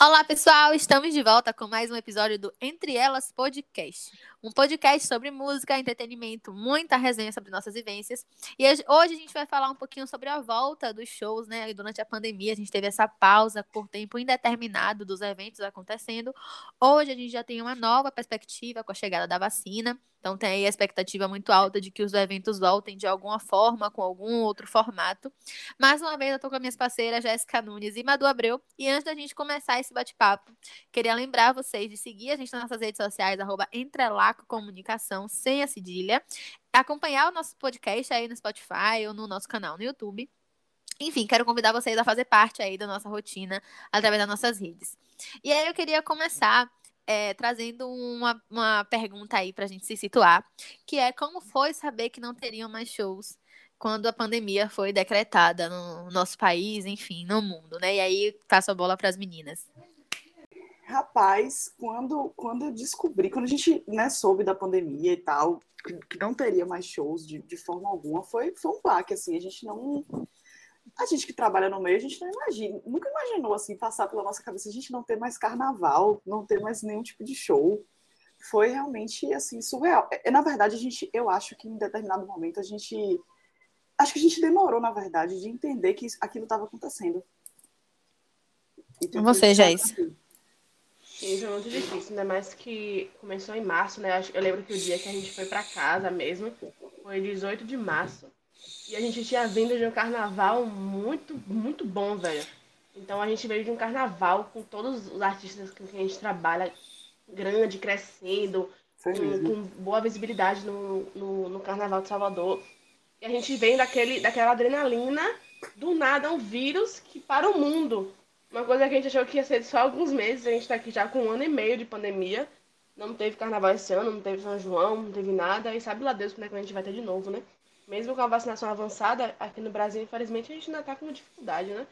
Olá, pessoal! Estamos de volta com mais um episódio do Entre Elas Podcast. Um podcast sobre música, entretenimento, muita resenha sobre nossas vivências. E hoje a gente vai falar um pouquinho sobre a volta dos shows, né? Durante a pandemia, a gente teve essa pausa por tempo indeterminado dos eventos acontecendo. Hoje a gente já tem uma nova perspectiva com a chegada da vacina. Então tem aí a expectativa muito alta de que os eventos voltem de alguma forma, com algum outro formato. Mais uma vez, eu tô com as minhas parceiras Jéssica Nunes e Madu Abreu. E antes da gente começar esse bate-papo, queria lembrar vocês de seguir a gente nas nossas redes sociais, arroba Entrelaco Comunicação, sem a cedilha. Acompanhar o nosso podcast aí no Spotify ou no nosso canal no YouTube. Enfim, quero convidar vocês a fazer parte aí da nossa rotina através das nossas redes. E aí eu queria começar é, trazendo uma, uma pergunta aí para a gente se situar, que é como foi saber que não teriam mais shows quando a pandemia foi decretada no nosso país, enfim, no mundo, né? E aí passo a bola para as meninas. Rapaz, quando, quando eu descobri, quando a gente né, soube da pandemia e tal, que não teria mais shows de, de forma alguma, foi, foi um baque, assim, a gente não a gente que trabalha no meio, a gente não imagina, nunca imaginou assim passar pela nossa cabeça a gente não ter mais carnaval, não ter mais nenhum tipo de show. Foi realmente assim surreal. É, na verdade, a gente, eu acho que em determinado momento a gente acho que a gente demorou, na verdade, de entender que aquilo estava acontecendo. Então, Você, Jace. Isso é muito difícil, ainda mais que começou em março, né? Eu lembro que o dia que a gente foi para casa mesmo foi 18 de março. E a gente tinha vindo de um carnaval muito, muito bom, velho. Então a gente veio de um carnaval com todos os artistas com quem a gente trabalha, grande, crescendo, com, com, boa visibilidade no, no, no, Carnaval de Salvador. E a gente vem daquele, daquela adrenalina, do nada, um vírus que para o mundo. Uma coisa que a gente achou que ia ser só alguns meses, a gente está aqui já com um ano e meio de pandemia. Não teve carnaval esse ano, não teve São João, não teve nada. E sabe lá Deus quando é que a gente vai ter de novo, né? Mesmo com a vacinação avançada, aqui no Brasil, infelizmente, a gente ainda está com dificuldade, né?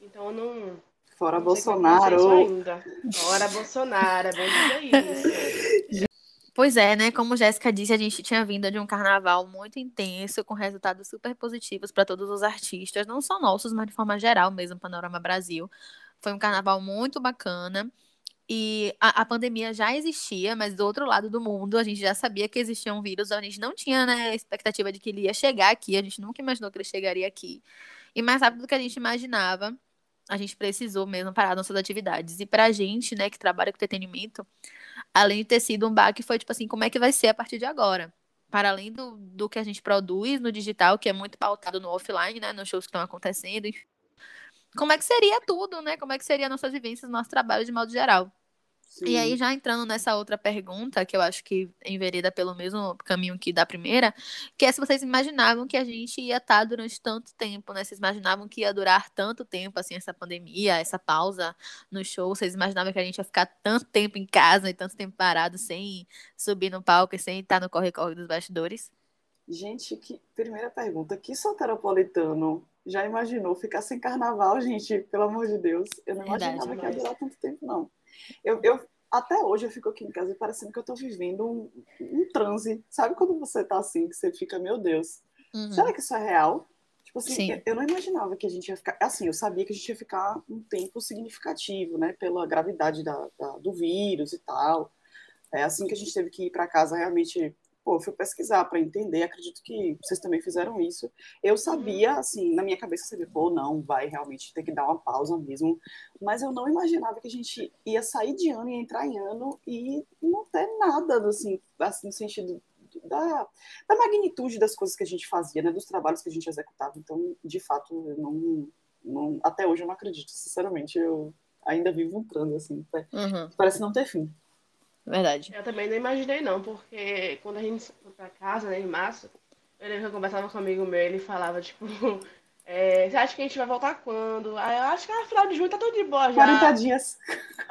Então eu não. Fora não Bolsonaro. Ainda. Fora Bolsonaro, é bom dizer isso. Pois é, né? Como Jéssica disse, a gente tinha vindo de um carnaval muito intenso, com resultados super positivos para todos os artistas, não só nossos, mas de forma geral mesmo, Panorama Brasil. Foi um carnaval muito bacana. E a, a, pandemia já existia, mas do outro lado do mundo a gente já sabia que existia um vírus, a gente não tinha né, expectativa de que ele ia chegar aqui, a gente nunca imaginou que ele chegaria aqui. E mais rápido do que a gente imaginava, a gente precisou mesmo parar nossas atividades. E pra gente, né, que trabalha com entretenimento, além de ter sido um baque, foi tipo assim, como é que vai ser a partir de agora? Para além do, do que a gente produz no digital, que é muito pautado no offline, né, nos shows que estão acontecendo. Como é que seria tudo, né? Como é que seria nossas vivências, nosso trabalho de modo geral? Sim. E aí, já entrando nessa outra pergunta, que eu acho que envereda pelo mesmo caminho que da primeira, que é se vocês imaginavam que a gente ia estar durante tanto tempo, né? Vocês imaginavam que ia durar tanto tempo, assim, essa pandemia, essa pausa no show? Vocês imaginavam que a gente ia ficar tanto tempo em casa e tanto tempo parado sem subir no palco e sem estar no corre-corre dos bastidores? Gente, que primeira pergunta, que soteropolitano já imaginou ficar sem carnaval, gente? Pelo amor de Deus, eu não Verdade, imaginava que ia durar tanto tempo, não. Eu, eu, até hoje eu fico aqui em casa parecendo que eu estou vivendo um, um transe. Sabe quando você está assim, que você fica, meu Deus, uhum. será que isso é real? Tipo assim, eu, eu não imaginava que a gente ia ficar. Assim, eu sabia que a gente ia ficar um tempo significativo, né? Pela gravidade da, da do vírus e tal. É assim que a gente teve que ir para casa realmente pô, eu fui pesquisar para entender, acredito que vocês também fizeram isso. Eu sabia, assim, na minha cabeça, sabia, pô, não, vai realmente ter que dar uma pausa mesmo, mas eu não imaginava que a gente ia sair de ano e entrar em ano e não ter nada, assim, assim no sentido da, da magnitude das coisas que a gente fazia, né, dos trabalhos que a gente executava. Então, de fato, eu não, não até hoje eu não acredito, sinceramente, eu ainda vivo um plano, assim, uhum. parece não ter fim. Verdade. Eu também não imaginei, não, porque quando a gente foi pra casa, né, em março, eu lembro que eu conversava com um amigo meu, ele falava, tipo, é, você acha que a gente vai voltar quando? Aí eu acho que no final de junho tá tudo de boa já. 40 dias.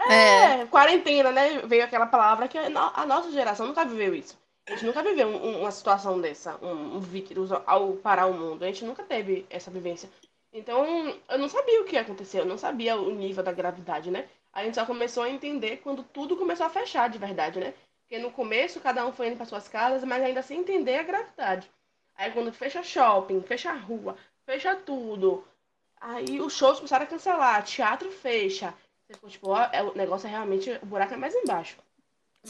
É, é, quarentena, né? Veio aquela palavra que a nossa geração nunca viveu isso. A gente nunca viveu um, uma situação dessa, um, um vírus ao parar o mundo. A gente nunca teve essa vivência. Então, eu não sabia o que ia acontecer, eu não sabia o nível da gravidade, né? A gente só começou a entender quando tudo começou a fechar de verdade, né? Porque no começo cada um foi indo para suas casas, mas ainda sem entender a gravidade. Aí quando fecha shopping, fecha rua, fecha tudo. Aí os shows começaram a cancelar, teatro fecha. Tipo, ó, é, o negócio é realmente, o buraco é mais embaixo.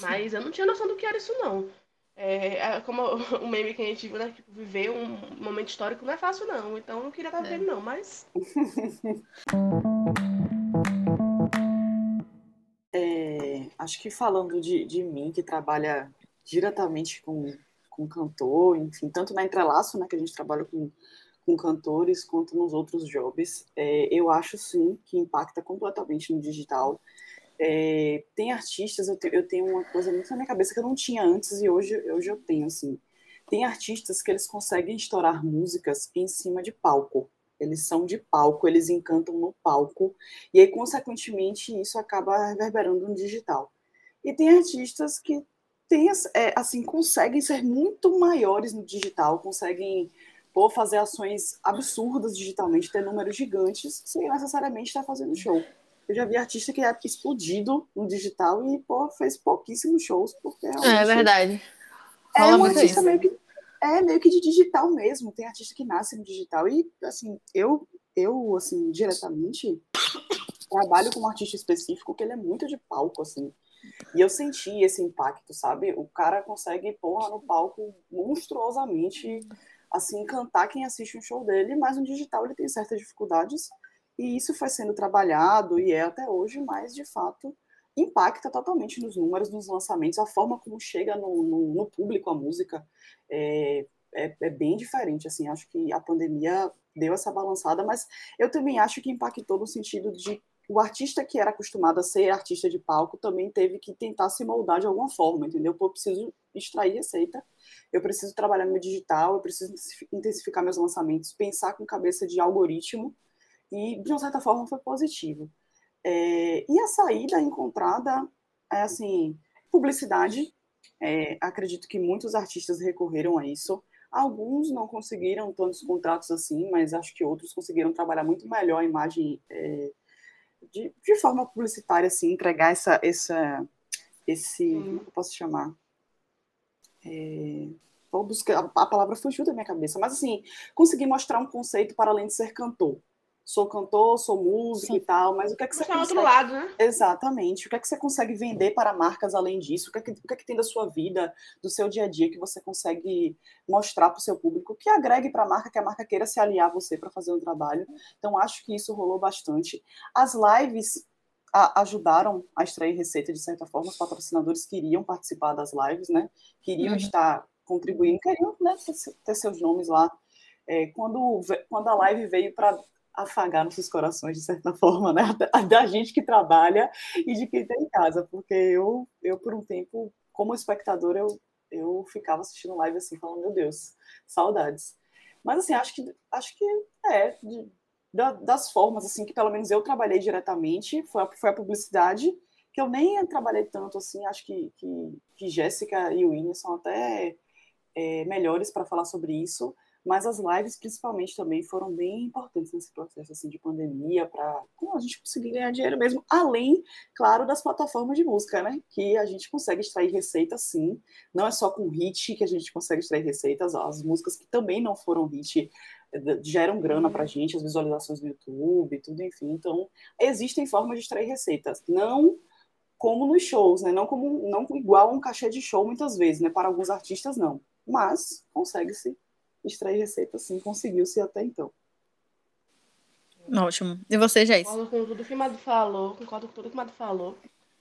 Mas eu não tinha noção do que era isso, não. É, é como o meme que a gente viu, né? Tipo, viver um momento histórico não é fácil, não. Então eu não queria estar vivendo, é. não, mas. acho que falando de, de mim, que trabalha diretamente com, com cantor, enfim, tanto na Entrelaço, né, que a gente trabalha com, com cantores, quanto nos outros jobs, é, eu acho sim que impacta completamente no digital. É, tem artistas, eu, te, eu, tenho uma coisa muito na minha cabeça que eu não tinha antes e hoje, hoje eu tenho, assim. Tem artistas que eles conseguem estourar músicas em cima de palco. Eles são de palco, eles encantam no palco, e aí, consequentemente, isso acaba reverberando no digital. E tem artistas que tem, é, assim, conseguem ser muito maiores no digital, conseguem pô, fazer ações absurdas digitalmente, ter números gigantes, sem necessariamente estar fazendo show. Eu já vi artista que é explodido no digital e, pô, fez pouquíssimos shows, porque é, é verdade. É um artista meio que, é meio que de digital mesmo. Tem artista que nasce no digital. E, assim, eu, eu assim, diretamente trabalho com um artista específico que ele é muito de palco, assim. E eu senti esse impacto, sabe? O cara consegue pôr no palco monstruosamente, assim, cantar quem assiste um show dele, mas no digital ele tem certas dificuldades e isso foi sendo trabalhado e é até hoje, mas de fato impacta totalmente nos números, nos lançamentos, a forma como chega no, no, no público a música é, é, é, bem diferente. Assim, acho que a pandemia deu essa balançada, mas eu também acho que impactou no sentido de o artista que era acostumado a ser artista de palco também teve que tentar se moldar de alguma forma, entendeu? Pô, eu preciso extrair receita, eu preciso trabalhar no meu digital, eu preciso intensificar meus lançamentos, pensar com cabeça de algoritmo e de uma certa forma foi positivo. É, e a saída encontrada é assim, publicidade. É, acredito que muitos artistas recorreram a isso. Alguns não conseguiram tantos contratos assim, mas acho que outros conseguiram trabalhar muito melhor a imagem é, de, de, forma publicitária, assim, entregar essa, essa, esse, uhum. como eu posso chamar? É, vou buscar, a, a palavra fugiu da minha cabeça, mas assim, conseguir mostrar um conceito para além de ser cantor sou cantor, sou músico Sim. e tal, mas o que é que você consegue... outro lado, né? Exatamente. O que é que você consegue vender para marcas além disso? O que é que, o que, é que tem da sua vida, do seu dia a dia que você consegue mostrar para o seu público, que agregue para a marca, que a marca queira se aliar a você para fazer um trabalho. Então, acho que isso rolou bastante. As lives a, ajudaram a extrair receita de certa forma. Os patrocinadores queriam participar das lives, né? Queriam uhum. estar contribuindo, queriam né, ter, ter seus nomes lá. É, quando, quando a live veio para afagar nossos corações, de certa forma, né? Da gente que trabalha e de quem está em casa, porque eu, eu, por um tempo, como espectador, eu, eu ficava assistindo live assim, falando, meu Deus, saudades. Mas, assim, acho que, acho que é, de, da, das formas, assim, que pelo menos eu trabalhei diretamente, foi a, foi a publicidade, que eu nem trabalhei tanto, assim, acho que, que, que Jéssica e o Ine são até é, melhores para falar sobre isso, mas as lives, principalmente, também foram bem importantes nesse processo assim, de pandemia, para a gente conseguir ganhar dinheiro mesmo, além, claro, das plataformas de música, né? Que a gente consegue extrair receita, sim. Não é só com hit que a gente consegue extrair receitas, as músicas que também não foram hit eh, geram grana para a gente, as visualizações do YouTube, tudo, enfim. Então, existem formas de extrair receitas. Não como nos shows, né? Não como não igual um cachê de show muitas vezes, né? Para alguns artistas não, mas consegue-se extrair receita, sim, conseguiu-se até então. Ótimo. E você, Jace? Concordo com tudo que o Mado falou, concordo com tudo que o Mado falou.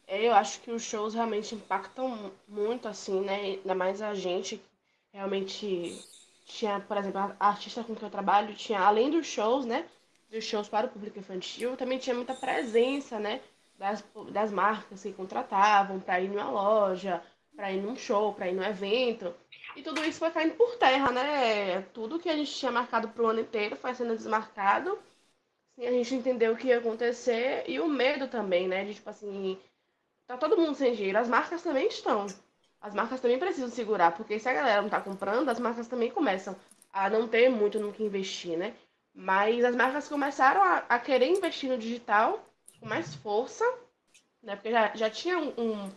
É, eu acho que os shows realmente impactam muito, assim, né? Ainda mais a gente realmente tinha, por exemplo, a artista com que eu trabalho tinha, além dos shows, né? Dos shows para o público infantil, também tinha muita presença, né? Das, das marcas que contratavam para ir numa loja, para ir num show, para ir num evento. E tudo isso foi caindo por terra, né? Tudo que a gente tinha marcado para o ano inteiro foi sendo desmarcado. E a gente entendeu o que ia acontecer e o medo também, né? De tipo assim, tá todo mundo sem dinheiro. As marcas também estão. As marcas também precisam segurar, porque se a galera não tá comprando, as marcas também começam a não ter muito no que investir, né? Mas as marcas começaram a, a querer investir no digital com mais força, né? Porque já, já tinha um, um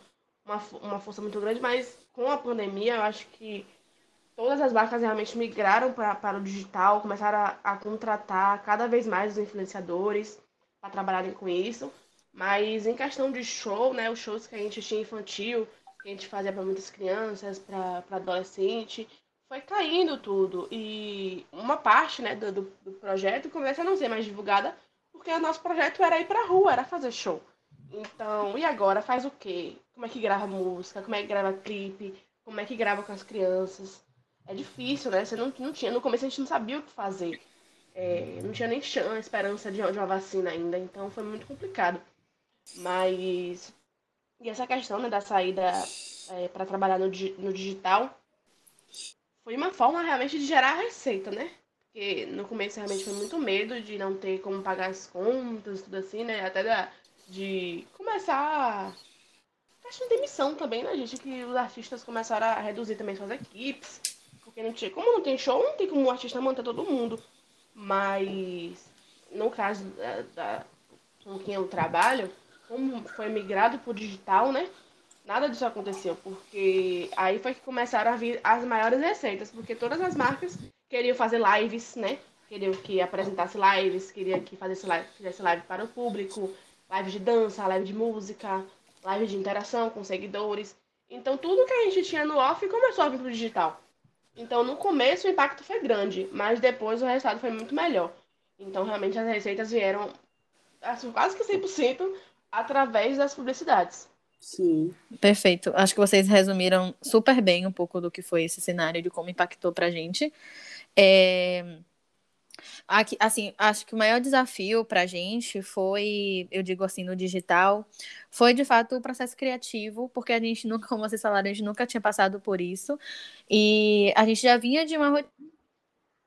uma, uma força muito grande, mas com a pandemia, eu acho que todas as marcas realmente migraram pra, para o digital, começaram a, a contratar cada vez mais os influenciadores para trabalharem com isso. Mas em questão de show, né, os shows que a gente tinha infantil, que a gente fazia para muitas crianças, para adolescente, foi caindo tudo. E uma parte né, do, do projeto começa a não ser mais divulgada, porque o nosso projeto era ir pra rua, era fazer show. Então, e agora? Faz o quê? Como é que grava música? Como é que grava clipe? Como é que grava com as crianças? É difícil, né? Você não, não tinha. No começo a gente não sabia o que fazer. É, não tinha nem chance, esperança de, de uma vacina ainda. Então foi muito complicado. Mas. E essa questão né, da saída é, para trabalhar no, no digital foi uma forma realmente de gerar receita, né? Porque no começo realmente foi muito medo de não ter como pagar as contas, tudo assim, né? Até da, de começar. Questão de demissão também, né, gente? Que os artistas começaram a reduzir também suas equipes. Porque não tinha. Como não tem show, não tem como o artista manter todo mundo. Mas no caso da, da com quem eu trabalho, como foi migrado o digital, né? Nada disso aconteceu, porque aí foi que começaram a vir as maiores receitas, porque todas as marcas queriam fazer lives, né? Queriam que apresentasse lives, queriam que fizesse live, fizesse live para o público, live de dança, live de música, live de interação com seguidores. Então tudo que a gente tinha no off começou a vir para o digital. Então no começo o impacto foi grande, mas depois o resultado foi muito melhor. Então realmente as receitas vieram assim, quase que 100% através das publicidades. Sim. Perfeito. Acho que vocês resumiram super bem um pouco do que foi esse cenário, de como impactou pra gente. É... Aqui, assim, acho que o maior desafio pra gente foi, eu digo assim, no digital, foi de fato o processo criativo, porque a gente nunca, como vocês falaram, a gente nunca tinha passado por isso. E a gente já vinha de uma rotina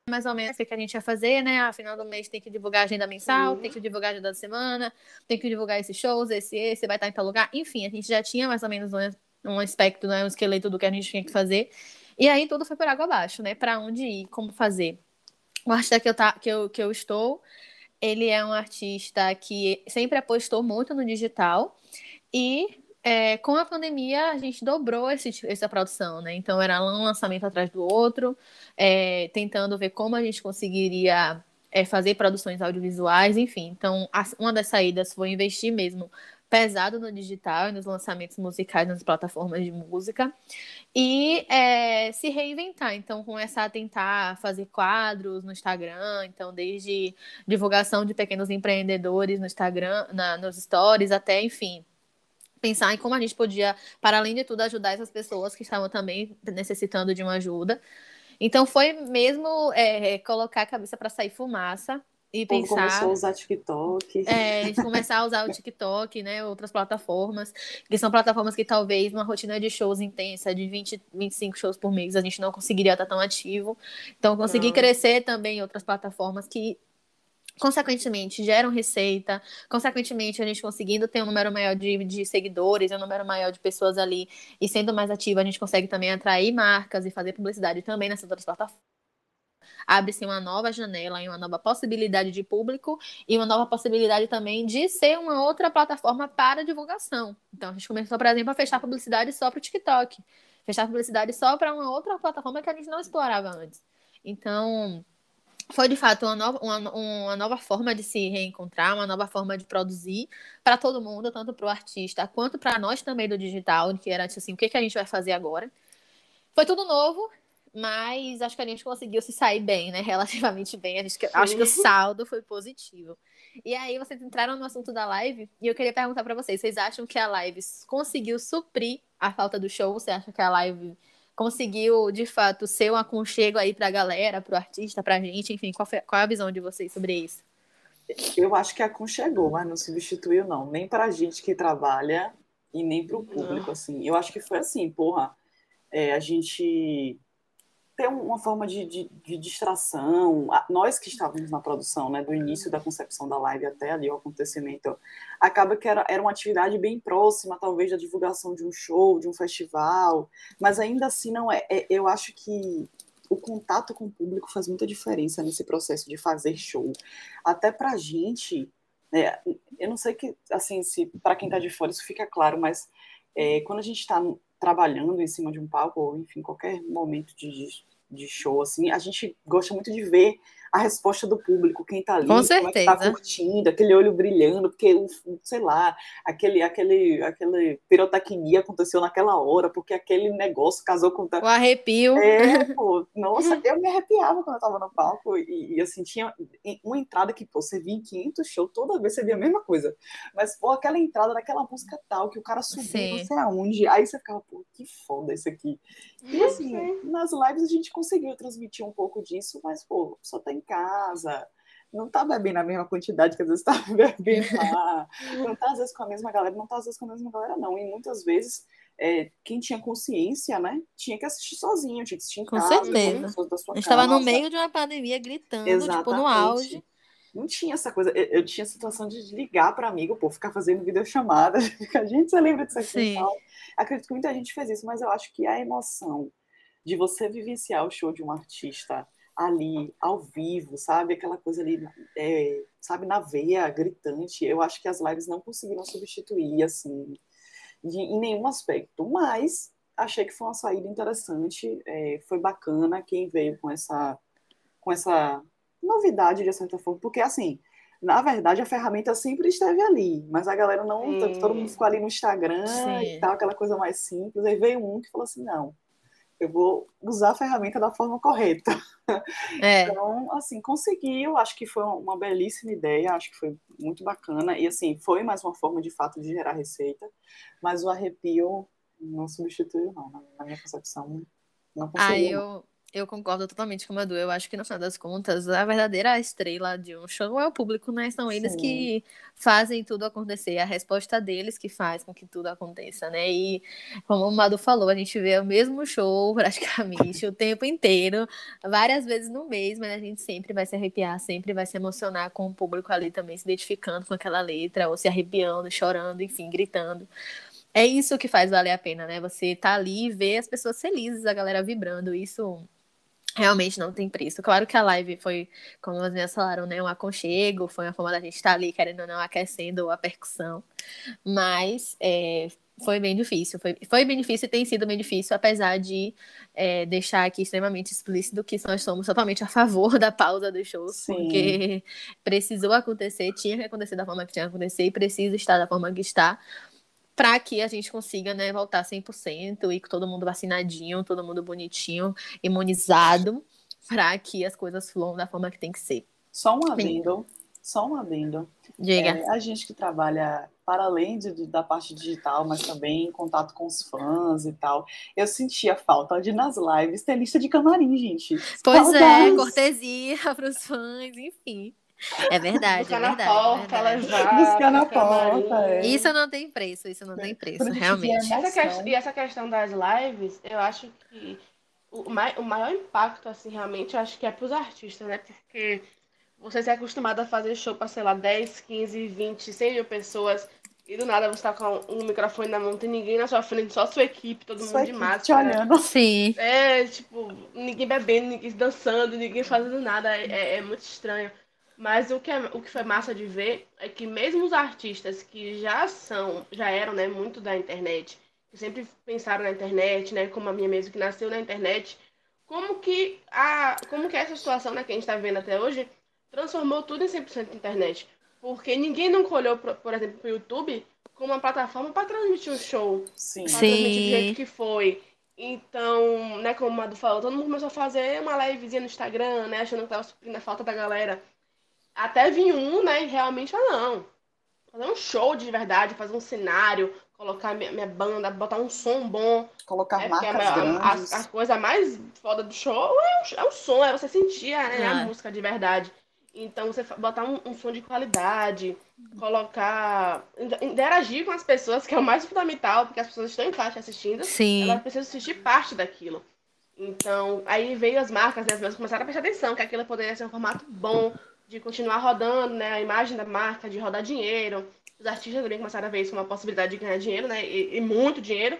mais ou menos o que a gente ia fazer, né? A final do mês tem que divulgar a agenda mensal, tem que divulgar a agenda da semana, tem que divulgar esses shows, esse, esse, vai estar em tal lugar. Enfim, a gente já tinha mais ou menos um, um aspecto, né? um esqueleto do que a gente tinha que fazer. E aí tudo foi por água abaixo, né? Para onde ir, como fazer. O artista que eu, tá, que, eu, que eu estou, ele é um artista que sempre apostou muito no digital e é, com a pandemia, a gente dobrou esse, essa produção, né? Então, era um lançamento atrás do outro, é, tentando ver como a gente conseguiria é, fazer produções audiovisuais, enfim. Então, a, uma das saídas foi investir mesmo pesado no digital e nos lançamentos musicais nas plataformas de música e é, se reinventar. Então, começar a tentar fazer quadros no Instagram, então desde divulgação de pequenos empreendedores no Instagram, na, nos stories, até, enfim, pensar em como a gente podia, para além de tudo, ajudar essas pessoas que estavam também necessitando de uma ajuda. Então foi mesmo é, colocar a cabeça para sair fumaça e pensar. Começou a usar TikTok. É, começar a usar o TikTok, né? Outras plataformas, que são plataformas que talvez uma rotina de shows intensa, de 20, 25 shows por mês, a gente não conseguiria estar tão ativo. Então, conseguir não. crescer também em outras plataformas que consequentemente geram receita, consequentemente a gente conseguindo ter um número maior de, de seguidores, um número maior de pessoas ali e sendo mais ativa, a gente consegue também atrair marcas e fazer publicidade também nessas outras plataformas. Abre-se uma nova janela e uma nova possibilidade de público e uma nova possibilidade também de ser uma outra plataforma para divulgação. Então a gente começou, por exemplo, a fechar publicidade só para o TikTok, fechar publicidade só para uma outra plataforma que a gente não explorava antes. Então, foi de fato uma nova, uma, uma nova forma de se reencontrar, uma nova forma de produzir para todo mundo, tanto para o artista quanto para nós também do digital, que era tipo assim, o que, que a gente vai fazer agora. Foi tudo novo, mas acho que a gente conseguiu se sair bem, né? Relativamente bem. A gente, acho que o saldo foi positivo. E aí vocês entraram no assunto da live e eu queria perguntar para vocês, vocês acham que a live conseguiu suprir a falta do show? Você acha que a live conseguiu, de fato, ser um aconchego aí para a galera, para o artista, para a gente, enfim, qual, foi, qual é a visão de vocês sobre isso? Eu acho que aconchegou, mas não substituiu, não. Nem para a gente que trabalha e nem para o público, assim. Eu acho que foi assim, porra, é, a gente ter uma forma de, de, de, distração. Nós que estávamos na produção, né, do início da concepção da live até ali o acontecimento, acaba que era, era uma atividade bem próxima, talvez, da divulgação de um show, de um festival, mas ainda assim não é. é eu acho que o contato com o público faz muita diferença nesse processo de fazer show. Até pra gente, né, eu não sei que, assim, se para quem está de fora isso fica claro, mas é, quando a gente está trabalhando em cima de um palco, ou enfim, qualquer momento de, de show, assim, a gente gosta muito de ver a resposta do público, quem tá ali, Com certeza. é que tá curtindo, aquele olho brilhando, porque, sei lá, aquele, aquele, aquele pirotecnia aconteceu naquela hora, porque aquele negócio casou com... O arrepio. É, pô, nossa, eu me arrepiava quando eu tava no palco, e, e assim, tinha uma entrada que, pô, você via em 500 shows, toda vez você via a mesma coisa, mas, pô, aquela entrada daquela música tal, que o cara subiu não sei aonde, aí você ficava, pô, que foda isso aqui. E assim, nas lives a gente conseguiu transmitir um pouco disso, mas, pô, só tem casa, não tá bebendo a mesma quantidade que às vezes tá bebendo lá, não tá às vezes com a mesma galera, não tá às vezes com a mesma galera, não. E muitas vezes, é, quem tinha consciência, né, tinha que assistir sozinho, tinha que assistir em com casa. certeza. Da sua Estava no meio de uma pandemia gritando, Exatamente. tipo, no auge. Não tinha essa coisa, eu, eu tinha a situação de ligar para amigo, pô, ficar fazendo videochamada. A gente, você lembra disso aqui? Acredito que muita gente fez isso, mas eu acho que a emoção de você vivenciar o show de um artista ali, ao vivo, sabe? Aquela coisa ali, é, sabe, na veia, gritante. Eu acho que as lives não conseguiram substituir, assim, de, em nenhum aspecto. Mas achei que foi uma saída interessante, é, foi bacana quem veio com essa, com essa novidade, de certa forma, porque, assim, na verdade, a ferramenta sempre esteve ali, mas a galera não, hum. todo mundo ficou ali no Instagram Sim. e tal, aquela coisa mais simples. Aí veio um que falou assim: não, eu vou usar a ferramenta da forma correta. É. Então, assim, conseguiu, acho que foi uma belíssima ideia, acho que foi muito bacana, e assim, foi mais uma forma de fato de gerar receita, mas o arrepio não substituiu, não, na minha concepção, não conseguiu. Ah, eu, eu concordo totalmente com o Madu. Eu acho que, no final das contas, a verdadeira estrela de um show é o público, né? São eles Sim. que fazem tudo acontecer. A resposta deles que faz com que tudo aconteça, né? E, como o Madu falou, a gente vê o mesmo show praticamente o tempo inteiro, várias vezes no mês, mas a gente sempre vai se arrepiar, sempre vai se emocionar com o público ali também se identificando com aquela letra, ou se arrepiando, chorando, enfim, gritando é isso que faz valer a pena, né? Você tá ali e ver as pessoas felizes, a galera vibrando. Isso realmente não tem preço. Claro que a live foi, como as minhas falaram, né, um aconchego, foi uma forma da gente estar ali, querendo ou não, aquecendo a percussão. Mas é, foi bem difícil. Foi, foi bem difícil e tem sido bem difícil, apesar de é, deixar aqui extremamente explícito que nós somos totalmente a favor da pausa dos shows, Sim. porque precisou acontecer, tinha que acontecer da forma que tinha que acontecer e precisa estar da forma que está para que a gente consiga né, voltar 100% e com todo mundo vacinadinho, todo mundo bonitinho, imunizado, para que as coisas fluam da forma que tem que ser. Só um adendo, só um adendo. Diga. É, a gente que trabalha para além de, da parte digital, mas também em contato com os fãs e tal, eu sentia falta de nas lives ter lista de camarim, gente. Pois é, cortesia para os fãs, enfim. É verdade, Buscar é verdade. Na porta, é verdade. Buscar na porta. É. Isso não tem preço, isso não tem preço, realmente. E essa, e essa questão das lives, eu acho que o, mai, o maior impacto, assim, realmente, eu acho que é para os artistas, né? Porque você se é acostumado a fazer show para, sei lá, 10, 15, 20, 100 mil pessoas. E do nada você tá com um microfone na mão, não tem ninguém na sua frente, só a sua equipe, todo sua mundo de máscara. Te olhando. Sim. É, tipo, ninguém bebendo, ninguém dançando, ninguém fazendo nada. É, é muito estranho. Mas o que, é, o que foi massa de ver é que mesmo os artistas que já são, já eram, né, muito da internet, que sempre pensaram na internet, né, como a minha mesmo que nasceu na internet, como que a, como que essa situação, né, que a gente está vendo até hoje, transformou tudo em 100% internet. Porque ninguém nunca olhou, por, por exemplo, para o YouTube como uma plataforma para transmitir um show. Sim. Para transmitir do jeito que foi. Então, né, como o Madu falou, todo mundo começou a fazer uma livezinha no Instagram, né, achando que estava suprindo a falta da galera. Até vir um, né, e realmente falar, não. Fazer um show de verdade, fazer um cenário, colocar minha, minha banda, botar um som bom. Colocar é, marcas a, grandes. A, a, coisa mais foda do show é o, é o som, é você sentir né, é. a música de verdade. Então, você botar um, um, som de qualidade, colocar. interagir com as pessoas, que é o mais fundamental, porque as pessoas estão em parte assistindo. Sim. Elas precisam assistir parte daquilo. Então, aí veio as marcas, né? As pessoas começaram a prestar atenção que aquilo poderia ser um formato bom, de continuar rodando, né? A imagem da marca, de rodar dinheiro. Os artistas também começaram a ver isso como uma possibilidade de ganhar dinheiro, né? E, e muito dinheiro.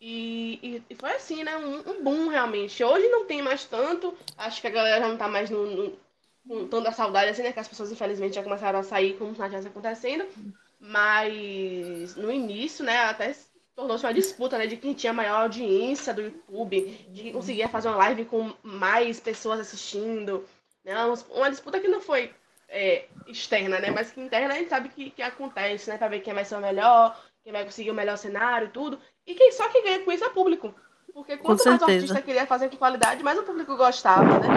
E, e, foi assim, né? Um, um, boom realmente. Hoje não tem mais tanto. Acho que a galera já não tá mais no, no, com tanta saudade assim, né? Que as pessoas infelizmente já começaram a sair como se nada tivesse acontecendo. Mas no início, né? Até tornou-se uma disputa, né, de quem tinha maior audiência do YouTube, de quem conseguia fazer uma live com mais pessoas assistindo, né, uma disputa que não foi é, externa, né, mas que interna a gente sabe que, que acontece, né, para ver quem vai ser o melhor, quem vai conseguir o melhor cenário e tudo, e quem só que ganha com isso é público. Porque quanto mais o artista queria fazer com qualidade, mais o público gostava, né?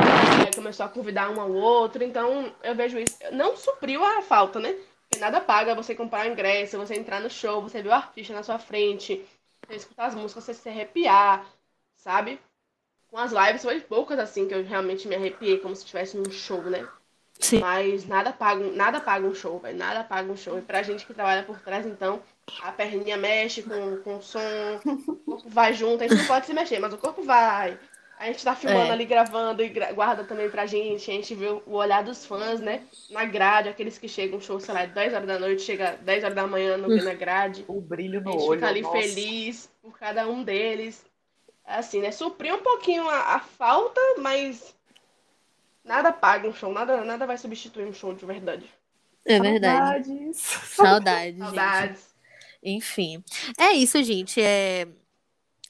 Aí começou a convidar um ao outro, então eu vejo isso. Não supriu a falta, né? Porque nada paga você comprar ingresso, você entrar no show, você ver o artista na sua frente, você escutar as músicas, você se arrepiar, sabe? Com as lives foi poucas assim que eu realmente me arrepiei, como se estivesse num show, né? Sim. Mas nada paga, nada paga um show, velho. Nada paga um show. E pra gente que trabalha por trás, então, a perninha mexe com, com o som, o corpo vai junto, a gente não pode se mexer, mas o corpo vai. A gente tá filmando é. ali, gravando e gra guarda também pra gente. A gente vê o olhar dos fãs, né? Na grade, aqueles que chegam, show, sei lá, 10 horas da noite, chega 10 horas da manhã no na grade. O brilho no olho. A gente olho, fica ali nossa. feliz por cada um deles. Assim, né? Suprir um pouquinho a, a, falta, mas nada paga um show, nada, nada vai substituir um show de verdade. É verdade. Saudades. Saudades. Saudades. Enfim. É isso, gente. É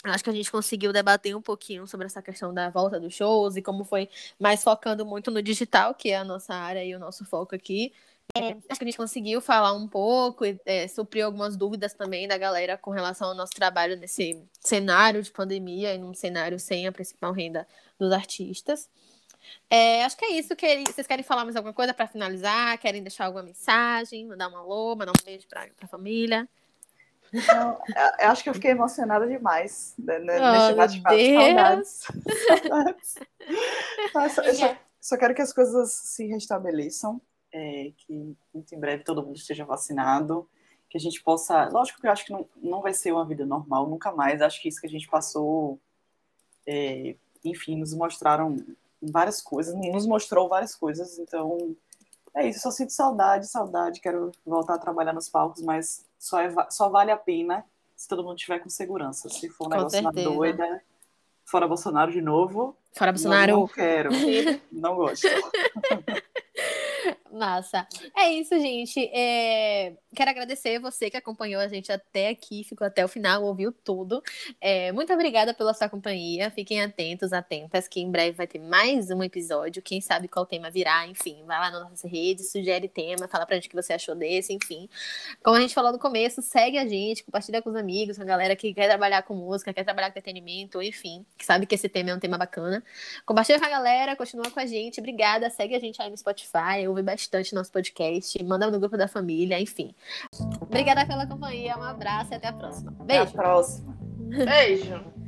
Acho que a gente conseguiu debater um pouquinho sobre essa questão da volta dos shows e como foi mais focando muito no digital, que é a nossa área e o nosso foco aqui. É, acho que a gente conseguiu falar um pouco e é, suprir algumas dúvidas também da galera com relação ao nosso trabalho nesse cenário de pandemia e num cenário sem a principal renda dos artistas. É, acho que é isso. Que, vocês querem falar mais alguma coisa para finalizar? Querem deixar alguma mensagem? Mandar um alô, mandar um beijo para a família? Então, eu acho que eu fiquei emocionada demais né, né oh, nesse bate-papo. Saudades. Saudades. Eu só, só, quero que as coisas se restabeleçam, é, que muito em breve todo mundo esteja vacinado, que a gente possa. Lógico que eu acho que não, não vai ser uma vida normal, nunca mais. Acho que isso que a gente passou, é, enfim, nos mostraram várias coisas, nos mostrou várias coisas, então é isso, só sinto saudade, saudade, quero voltar a trabalhar nos palcos, mas só, é, só vale a pena se todo mundo tiver com segurança. Se for um com negócio certeza. na doida, fora Bolsonaro de novo. Fora Bolsonaro. Não, não quero. não gosto. Massa. É isso, gente. É... Quero agradecer você que acompanhou a gente até aqui, ficou até o final, ouviu tudo. É... Muito obrigada pela sua companhia. Fiquem atentos, atentas, que em breve vai ter mais um episódio. Quem sabe qual tema virá, enfim. Vai lá nas nossas redes, sugere tema, fala pra gente o que você achou desse, enfim. Como a gente falou no começo, segue a gente, compartilha com os amigos, com a galera que quer trabalhar com música, quer trabalhar com entretenimento, enfim, que sabe que esse tema é um tema bacana. Compartilha com a galera, continua com a gente. Obrigada. Segue a gente aí no Spotify, ouve bastante bastante nosso podcast, manda no grupo da família, enfim. Obrigada pela companhia, um abraço e até a próxima. Beijo. Até a próxima. Beijo.